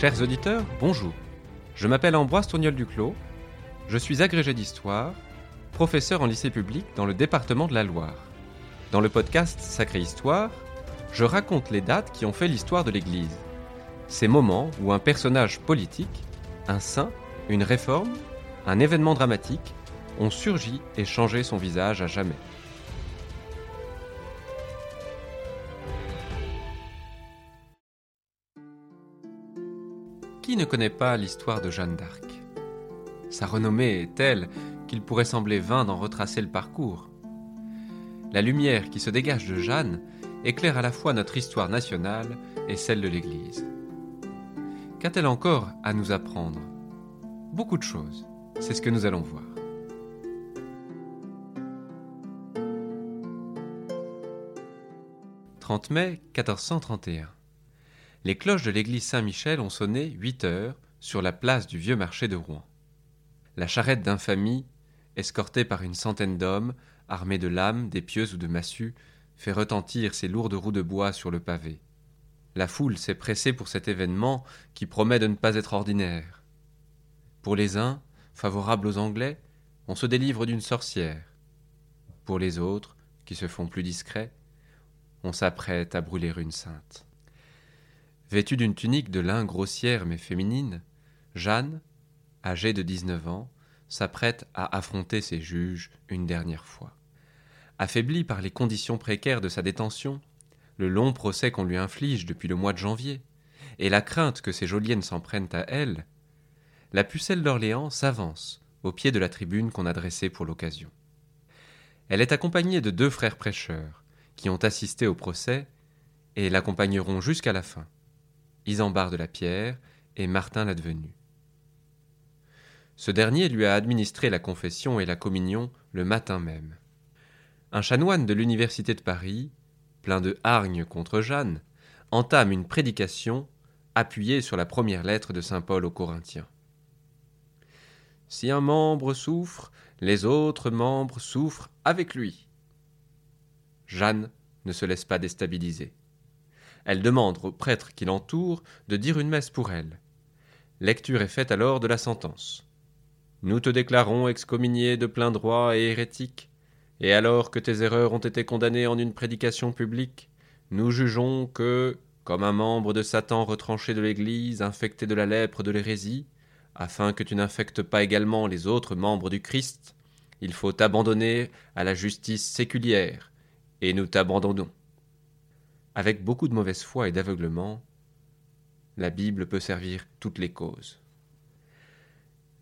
Chers auditeurs, bonjour. Je m'appelle Ambroise Tourniol Duclos. Je suis agrégé d'histoire, professeur en lycée public dans le département de la Loire. Dans le podcast Sacrée Histoire, je raconte les dates qui ont fait l'histoire de l'Église. Ces moments où un personnage politique, un saint, une réforme, un événement dramatique ont surgi et changé son visage à jamais. Qui ne connaît pas l'histoire de Jeanne d'Arc? Sa renommée est telle qu'il pourrait sembler vain d'en retracer le parcours. La lumière qui se dégage de Jeanne éclaire à la fois notre histoire nationale et celle de l'Église. Qu'a-t-elle encore à nous apprendre? Beaucoup de choses, c'est ce que nous allons voir. « 30 mai 1431 les cloches de l'église Saint-Michel ont sonné huit heures sur la place du vieux marché de Rouen. La charrette d'infamie, escortée par une centaine d'hommes, armés de lames, d'épieuses ou de massues, fait retentir ses lourdes roues de bois sur le pavé. La foule s'est pressée pour cet événement qui promet de ne pas être ordinaire. Pour les uns, favorables aux Anglais, on se délivre d'une sorcière. Pour les autres, qui se font plus discrets, on s'apprête à brûler une sainte. Vêtue d'une tunique de lin grossière mais féminine, Jeanne, âgée de dix-neuf ans, s'apprête à affronter ses juges une dernière fois. Affaiblie par les conditions précaires de sa détention, le long procès qu'on lui inflige depuis le mois de janvier, et la crainte que ses geôliennes s'en prennent à elle, la pucelle d'Orléans s'avance au pied de la tribune qu'on a dressée pour l'occasion. Elle est accompagnée de deux frères prêcheurs, qui ont assisté au procès et l'accompagneront jusqu'à la fin. Isambard de la Pierre et Martin l'Advenu. Ce dernier lui a administré la confession et la communion le matin même. Un chanoine de l'université de Paris, plein de hargne contre Jeanne, entame une prédication appuyée sur la première lettre de saint Paul aux Corinthiens. Si un membre souffre, les autres membres souffrent avec lui. Jeanne ne se laisse pas déstabiliser. Elle demande au prêtre qui l'entoure de dire une messe pour elle. Lecture est faite alors de la sentence. Nous te déclarons excommunié de plein droit et hérétique, et alors que tes erreurs ont été condamnées en une prédication publique, nous jugeons que, comme un membre de Satan retranché de l'Église, infecté de la lèpre de l'hérésie, afin que tu n'infectes pas également les autres membres du Christ, il faut t'abandonner à la justice séculière, et nous t'abandonnons. Avec beaucoup de mauvaise foi et d'aveuglement, la Bible peut servir toutes les causes.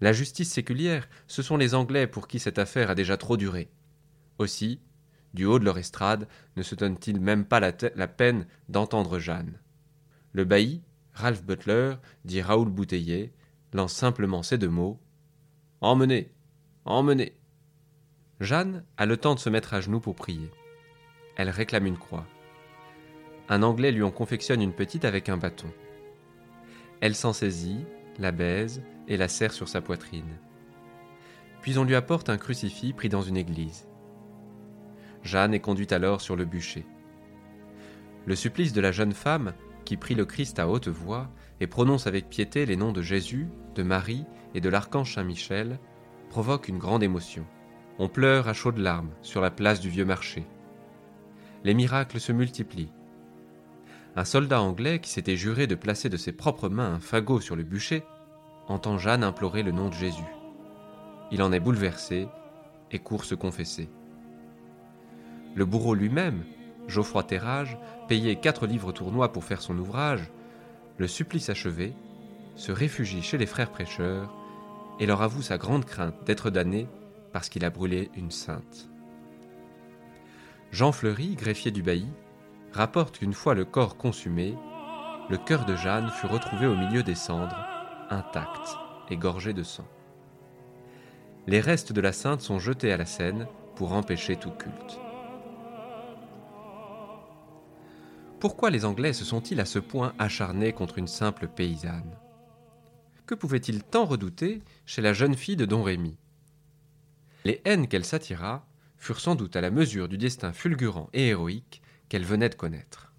La justice séculière, ce sont les Anglais pour qui cette affaire a déjà trop duré. Aussi, du haut de leur estrade, ne se donnent-ils même pas la, peine d'entendre Jeanne. Le bailli, Ralph Butler, dit Raoul Bouteiller, lance simplement ces deux mots Emmenez Emmenez Jeanne a le temps de se mettre à genoux pour prier. Elle réclame une croix un Anglais lui en confectionne une petite avec un bâton. Elle s'en saisit, la baise et la serre sur sa poitrine. Puis on lui apporte un crucifix pris dans une église. Jeanne est conduite alors sur le bûcher. Le supplice de la jeune femme, qui prie le Christ à haute voix et prononce avec piété les noms de Jésus, de Marie et de l'archange Saint-Michel, provoque une grande émotion. On pleure à chaudes larmes sur la place du vieux marché. Les miracles se multiplient un soldat anglais qui s'était juré de placer de ses propres mains un fagot sur le bûcher entend Jeanne implorer le nom de Jésus. Il en est bouleversé et court se confesser. Le bourreau lui-même, Geoffroy Terrage, payé quatre livres tournois pour faire son ouvrage, le supplice achevé, se réfugie chez les frères prêcheurs et leur avoue sa grande crainte d'être damné parce qu'il a brûlé une sainte. Jean Fleury, greffier du bailli, rapporte qu'une fois le corps consumé, le cœur de Jeanne fut retrouvé au milieu des cendres, intact et gorgé de sang. Les restes de la sainte sont jetés à la Seine pour empêcher tout culte. Pourquoi les Anglais se sont-ils à ce point acharnés contre une simple paysanne? Que pouvait-il tant redouter chez la jeune fille de Don Rémy? Les haines qu'elle s'attira furent sans doute à la mesure du destin fulgurant et héroïque qu'elle venait de connaître.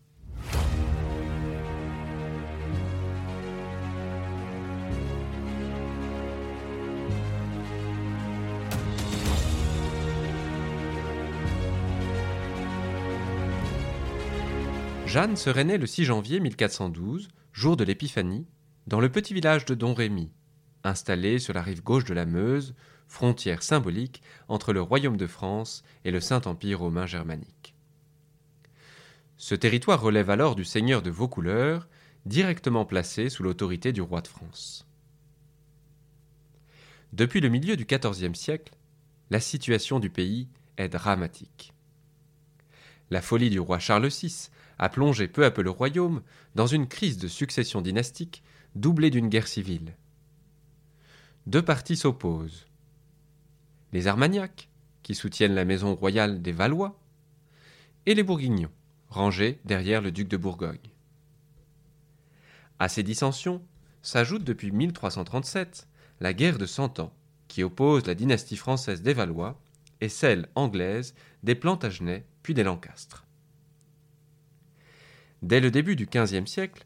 Jeanne serait née le 6 janvier 1412, jour de l'Épiphanie, dans le petit village de Domrémy, installé sur la rive gauche de la Meuse, frontière symbolique entre le royaume de France et le Saint-Empire romain germanique. Ce territoire relève alors du seigneur de Vaucouleurs, directement placé sous l'autorité du roi de France. Depuis le milieu du XIVe siècle, la situation du pays est dramatique. La folie du roi Charles VI a plongé peu à peu le royaume dans une crise de succession dynastique doublée d'une guerre civile. Deux partis s'opposent. Les Armagnacs, qui soutiennent la maison royale des Valois, et les Bourguignons, rangés derrière le duc de Bourgogne. À ces dissensions s'ajoute depuis 1337 la guerre de Cent Ans, qui oppose la dynastie française des Valois et celle anglaise des Plantagenets puis des Lancastres. Dès le début du XVe siècle,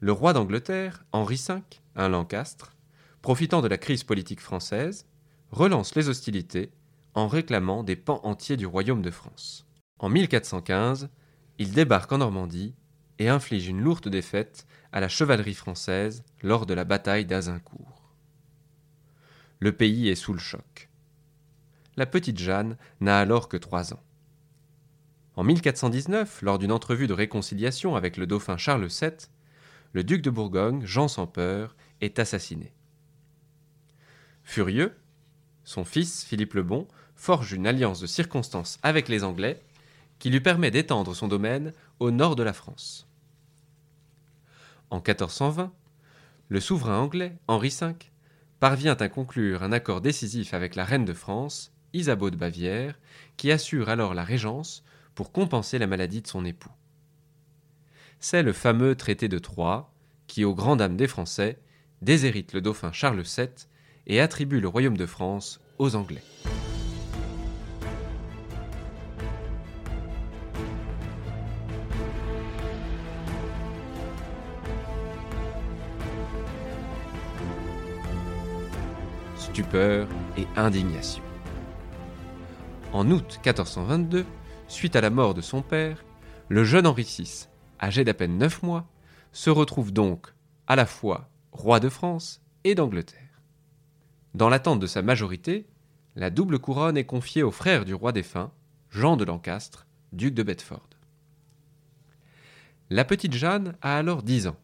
le roi d'Angleterre, Henri V, un Lancastre, profitant de la crise politique française, relance les hostilités en réclamant des pans entiers du royaume de France. En 1415, il débarque en Normandie et inflige une lourde défaite à la chevalerie française lors de la bataille d'Azincourt. Le pays est sous le choc. La petite Jeanne n'a alors que trois ans. En 1419, lors d'une entrevue de réconciliation avec le dauphin Charles VII, le duc de Bourgogne, Jean sans peur, est assassiné. Furieux, son fils, Philippe le Bon, forge une alliance de circonstances avec les Anglais qui lui permet d'étendre son domaine au nord de la France. En 1420, le souverain anglais, Henri V, parvient à conclure un accord décisif avec la reine de France, Isabeau de Bavière, qui assure alors la régence pour compenser la maladie de son époux. C'est le fameux traité de Troyes qui, aux grandes dames des Français, déshérite le dauphin Charles VII et attribue le royaume de France aux Anglais. Stupeur et indignation. En août 1422, suite à la mort de son père, le jeune Henri VI, âgé d'à peine neuf mois, se retrouve donc à la fois roi de France et d'Angleterre. Dans l'attente de sa majorité, la double couronne est confiée au frère du roi défunt, Jean de Lancastre, duc de Bedford. La petite Jeanne a alors dix ans.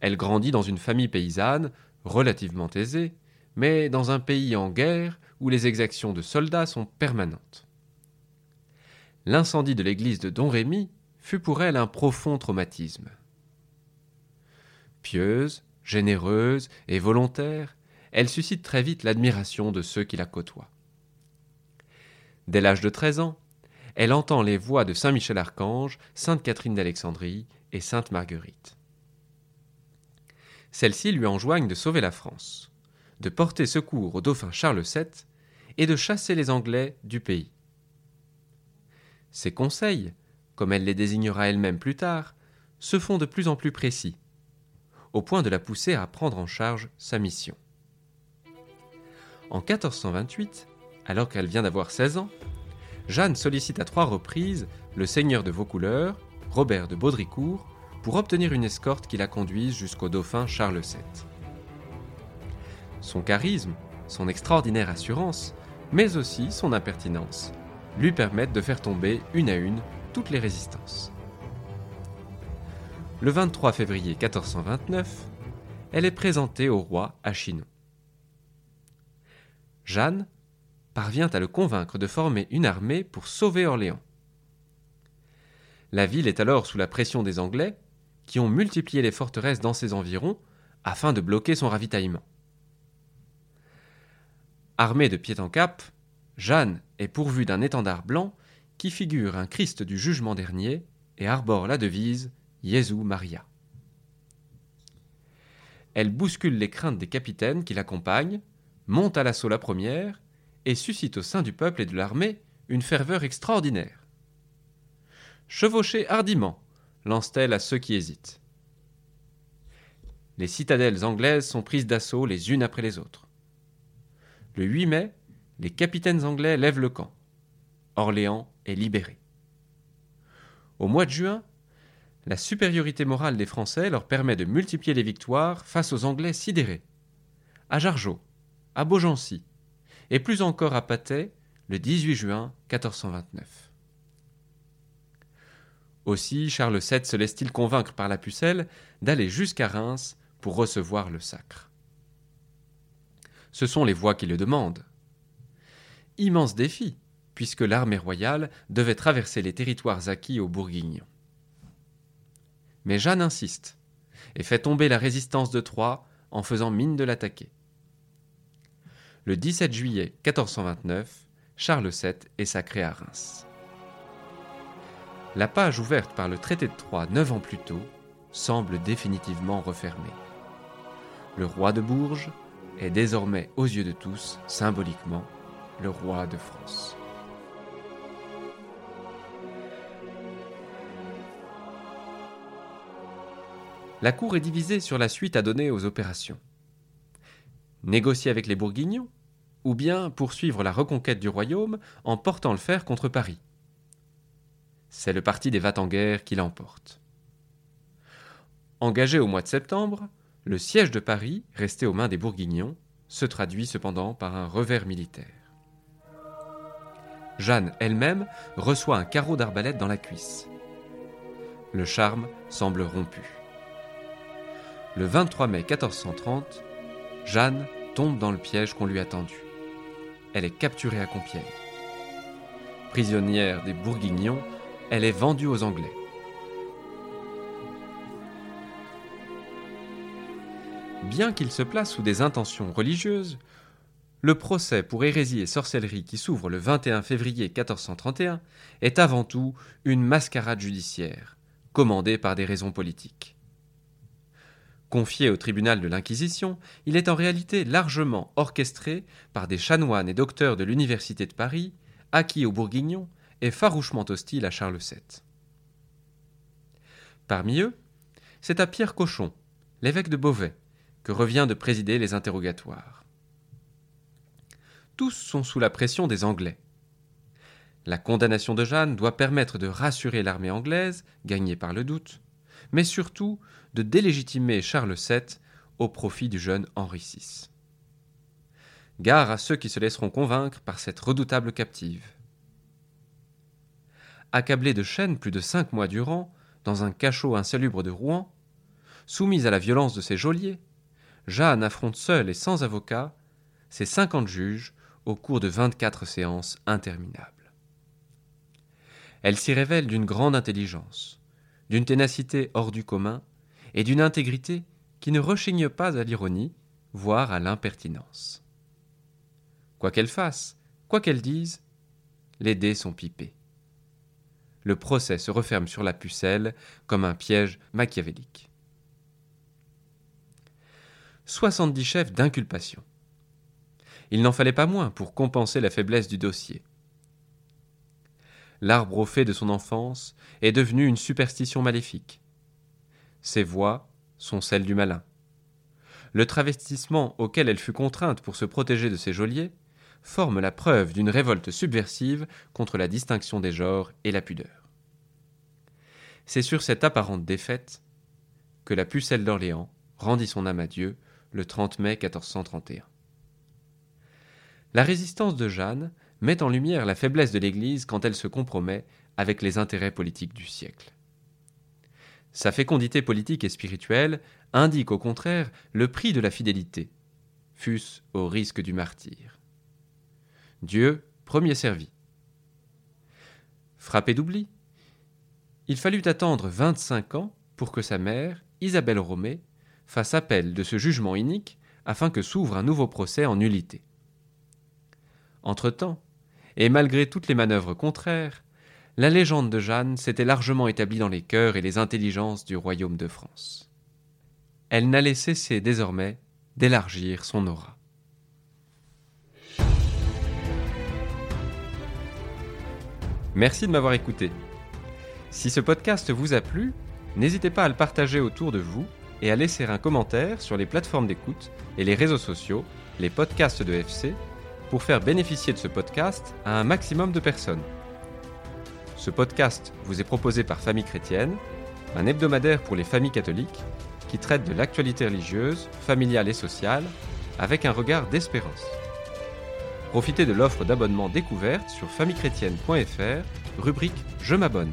Elle grandit dans une famille paysanne, relativement aisée, mais dans un pays en guerre où les exactions de soldats sont permanentes l'incendie de l'église de Don Rémy fut pour elle un profond traumatisme. Pieuse, généreuse et volontaire, elle suscite très vite l'admiration de ceux qui la côtoient. Dès l'âge de treize ans, elle entend les voix de Saint Michel Archange, Sainte Catherine d'Alexandrie et Sainte Marguerite. Celles-ci lui enjoignent de sauver la France, de porter secours au dauphin Charles VII et de chasser les Anglais du pays. Ses conseils, comme elle les désignera elle-même plus tard, se font de plus en plus précis, au point de la pousser à prendre en charge sa mission. En 1428, alors qu'elle vient d'avoir 16 ans, Jeanne sollicite à trois reprises le seigneur de Vaucouleurs, Robert de Baudricourt, pour obtenir une escorte qui la conduise jusqu'au dauphin Charles VII. Son charisme, son extraordinaire assurance, mais aussi son impertinence, lui permettent de faire tomber une à une toutes les résistances. Le 23 février 1429, elle est présentée au roi à Chinon. Jeanne parvient à le convaincre de former une armée pour sauver Orléans. La ville est alors sous la pression des Anglais, qui ont multiplié les forteresses dans ses environs afin de bloquer son ravitaillement. Armée de pied en cap, Jeanne est pourvue d'un étendard blanc qui figure un Christ du jugement dernier et arbore la devise Jésus Maria. Elle bouscule les craintes des capitaines qui l'accompagnent, monte à l'assaut la première et suscite au sein du peuple et de l'armée une ferveur extraordinaire. Chevauchez hardiment, lance-t-elle à ceux qui hésitent. Les citadelles anglaises sont prises d'assaut les unes après les autres. Le 8 mai, les capitaines anglais lèvent le camp. Orléans est libéré. Au mois de juin, la supériorité morale des Français leur permet de multiplier les victoires face aux Anglais sidérés. À Jargeau, à Beaugency, et plus encore à Patay, le 18 juin 1429. Aussi Charles VII se laisse-t-il convaincre par la pucelle d'aller jusqu'à Reims pour recevoir le sacre. Ce sont les voix qui le demandent. Immense défi, puisque l'armée royale devait traverser les territoires acquis aux Bourguignons. Mais Jeanne insiste et fait tomber la résistance de Troyes en faisant mine de l'attaquer. Le 17 juillet 1429, Charles VII est sacré à Reims. La page ouverte par le traité de Troyes neuf ans plus tôt semble définitivement refermée. Le roi de Bourges est désormais aux yeux de tous, symboliquement, le roi de France. La cour est divisée sur la suite à donner aux opérations. Négocier avec les Bourguignons, ou bien poursuivre la reconquête du royaume en portant le fer contre Paris. C'est le parti des Vatanguerres qui l'emporte. Engagé au mois de septembre, le siège de Paris, resté aux mains des Bourguignons, se traduit cependant par un revers militaire. Jeanne elle-même reçoit un carreau d'arbalète dans la cuisse. Le charme semble rompu. Le 23 mai 1430, Jeanne tombe dans le piège qu'on lui a tendu. Elle est capturée à Compiègne. Prisonnière des Bourguignons, elle est vendue aux Anglais. Bien qu'il se place sous des intentions religieuses, le procès pour hérésie et sorcellerie qui s'ouvre le 21 février 1431 est avant tout une mascarade judiciaire, commandée par des raisons politiques. Confié au tribunal de l'Inquisition, il est en réalité largement orchestré par des chanoines et docteurs de l'Université de Paris, acquis aux Bourguignons et farouchement hostiles à Charles VII. Parmi eux, c'est à Pierre Cochon, l'évêque de Beauvais, que revient de présider les interrogatoires. Tous sont sous la pression des Anglais. La condamnation de Jeanne doit permettre de rassurer l'armée anglaise, gagnée par le doute, mais surtout de délégitimer Charles VII au profit du jeune Henri VI. Gare à ceux qui se laisseront convaincre par cette redoutable captive. Accablée de chaînes plus de cinq mois durant, dans un cachot insalubre de Rouen, soumise à la violence de ses geôliers, Jeanne affronte seule et sans avocat ses cinquante juges au cours de vingt-quatre séances interminables. Elle s'y révèle d'une grande intelligence, d'une ténacité hors du commun et d'une intégrité qui ne rechigne pas à l'ironie, voire à l'impertinence. Quoi qu'elle fasse, quoi qu'elle dise, les dés sont pipés. Le procès se referme sur la pucelle comme un piège machiavélique. 70 chefs d'inculpation. Il n'en fallait pas moins pour compenser la faiblesse du dossier. L'arbre au fait de son enfance est devenu une superstition maléfique. Ses voix sont celles du malin. Le travestissement auquel elle fut contrainte pour se protéger de ses geôliers forme la preuve d'une révolte subversive contre la distinction des genres et la pudeur. C'est sur cette apparente défaite que la pucelle d'Orléans rendit son âme à Dieu le 30 mai 1431. La résistance de Jeanne met en lumière la faiblesse de l'Église quand elle se compromet avec les intérêts politiques du siècle. Sa fécondité politique et spirituelle indique au contraire le prix de la fidélité, fût-ce au risque du martyr. Dieu, premier servi. Frappé d'oubli, il fallut attendre vingt-cinq ans pour que sa mère, Isabelle Romée, fasse appel de ce jugement inique afin que s'ouvre un nouveau procès en nullité. Entre-temps, et malgré toutes les manœuvres contraires, la légende de Jeanne s'était largement établie dans les cœurs et les intelligences du royaume de France. Elle n'allait cesser désormais d'élargir son aura. Merci de m'avoir écouté. Si ce podcast vous a plu, n'hésitez pas à le partager autour de vous et à laisser un commentaire sur les plateformes d'écoute et les réseaux sociaux, les podcasts de FC, pour faire bénéficier de ce podcast à un maximum de personnes. Ce podcast vous est proposé par Famille Chrétienne un hebdomadaire pour les familles catholiques qui traite de l'actualité religieuse, familiale et sociale avec un regard d'espérance. Profitez de l'offre d'abonnement découverte sur famillechrétienne.fr, rubrique Je m'abonne.